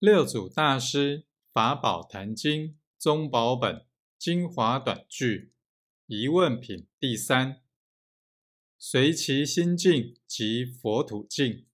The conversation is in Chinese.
六祖大师法宝坛经宗宝本精华短句疑问品第三：随其心境及佛土境，